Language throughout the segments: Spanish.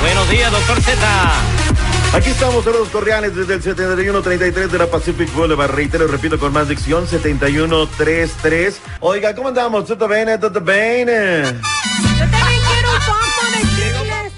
Buenos días, doctor Z. Aquí estamos, saludos cordiales desde el 7133 de la Pacific Boulevard. Reitero, repito con más dicción, 7133. Oiga, ¿cómo andamos? ¿Todo bien? ¿Todo bien? Yo también quiero un pompo de chicles.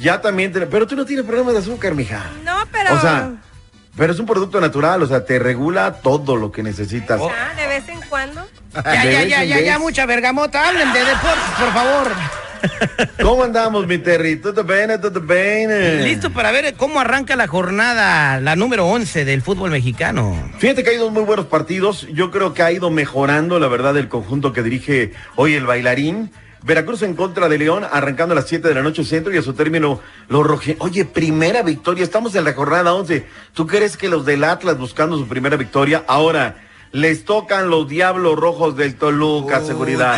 Ya también, te- pero tú no tienes problemas de azúcar, mija. No, pero. O sea, pero es un producto natural, o sea, te regula todo lo que necesitas. Ah, de vez en cuando. Ya, ya, ya, ya, ya, mucha bergamota. Hablen de deportes, por favor. ¿Cómo andamos, mi Terry? ¿Todo bien? ¿Todo bien? Listo para ver cómo arranca la jornada, la número 11 del fútbol mexicano. Fíjate que ha ido muy buenos partidos. Yo creo que ha ido mejorando, la verdad, el conjunto que dirige hoy el bailarín. Veracruz en contra de León, arrancando a las 7 de la noche centro y a su término los roje. Oye, primera victoria, estamos en la jornada 11. ¿Tú crees que los del Atlas buscando su primera victoria? Ahora, les tocan los diablos rojos del Toluca, seguridad.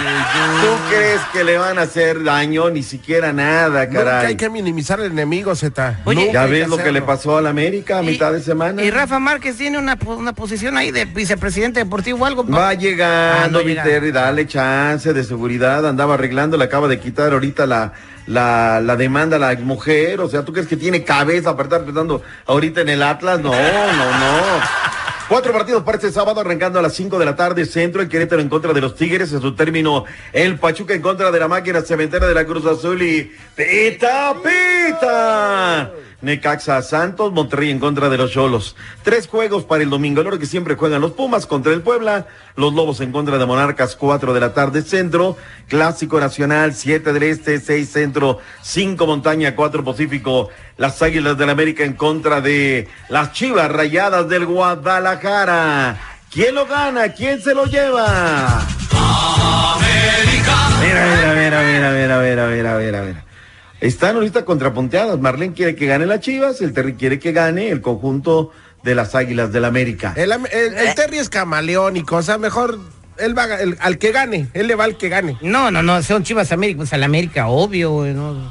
¿Tú crees que le van a hacer daño? Ni siquiera nada, Nunca caray. hay que minimizar al enemigo, Z. Nunca ¿Ya ves lo que le pasó al América a mitad de semana? Y Rafa Márquez tiene una, una posición ahí de vicepresidente deportivo o algo. Va llegando, Ah, no dale chance de seguridad. Andaba arreglando, le acaba de quitar ahorita la, la, la demanda a la mujer. O sea, ¿tú crees que tiene cabeza para estar pensando ahorita en el Atlas? No, no, no. Cuatro partidos para este sábado, arrancando a las 5 de la tarde, centro, el Querétaro en contra de los Tigres, en su término, el Pachuca en contra de la máquina cementera de la Cruz Azul y ¡Pita, pita! Necaxa Santos, Monterrey en contra de los Cholos. Tres juegos para el domingo, el hora que siempre juegan los Pumas contra el Puebla, los Lobos en contra de Monarcas, cuatro de la tarde, centro, Clásico Nacional, siete del Este, seis centro, cinco Montaña, cuatro Pacífico, las Águilas del América en contra de las Chivas Rayadas del Guadalajara. ¿Quién lo gana? ¿Quién se lo lleva? Están ahorita contrapunteadas. Marlene quiere que gane las Chivas, el Terry quiere que gane el conjunto de las Águilas del América. El, el Terry es camaleónico, o sea, mejor él va el- al que gane, él le va al que gane. No, no, no, son Chivas América, pues al América, obvio, güey, no.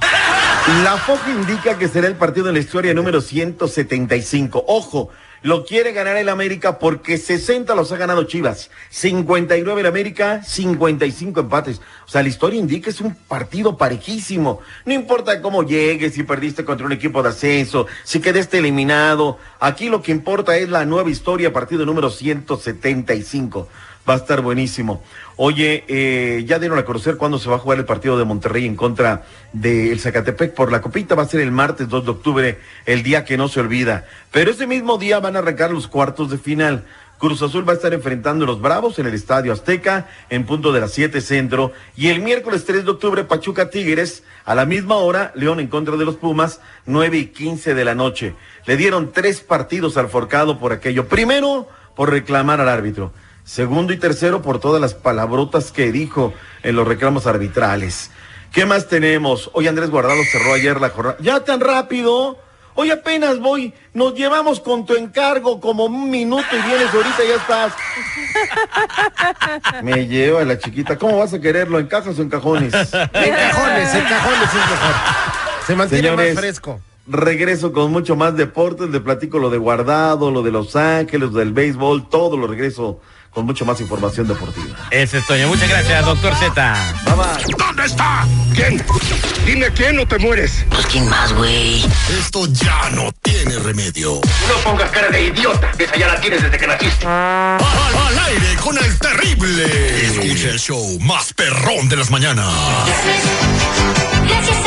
La FOC indica que será el partido en la historia número 175. Ojo, lo quiere ganar el América porque 60 los ha ganado Chivas, 59 el América, 55 empates. O sea, la historia indica que es un partido parejísimo. No importa cómo llegues, si perdiste contra un equipo de ascenso, si quedaste eliminado. Aquí lo que importa es la nueva historia, partido número 175. Va a estar buenísimo. Oye, eh, ya dieron a conocer cuándo se va a jugar el partido de Monterrey en contra del Zacatepec por la copita. Va a ser el martes 2 de octubre, el día que no se olvida. Pero ese mismo día van a arrancar los cuartos de final. Cruz Azul va a estar enfrentando a los Bravos en el Estadio Azteca en punto de las 7 centro. Y el miércoles 3 de octubre, Pachuca Tigres, a la misma hora, León en contra de los Pumas, 9 y 15 de la noche. Le dieron tres partidos al forcado por aquello. Primero, por reclamar al árbitro. Segundo y tercero, por todas las palabrotas que dijo en los reclamos arbitrales. ¿Qué más tenemos? Hoy Andrés Guardado cerró ayer la jornada. ¿Ya tan rápido? Hoy apenas voy. Nos llevamos con tu encargo como un minuto y vienes ahorita y ya estás. Me lleva la chiquita. ¿Cómo vas a quererlo? ¿En cajas o en cajones? En cajones, en cajones es mejor. Se mantiene Señores, más fresco. Regreso con mucho más deportes. Le platico lo de Guardado, lo de Los Ángeles, lo del béisbol. Todo lo regreso con mucho más información deportiva. Ese es Toño. Muchas gracias, doctor Z. Bye bye. ¿Dónde está? ¿Quién? Dime quién o te mueres. Pues quién más, güey. Esto ya no tiene remedio. No pongas cara de idiota, esa ya la tienes desde que naciste. Al, al aire con el terrible. Escucha el show más perrón de las mañanas. Gracias viernes.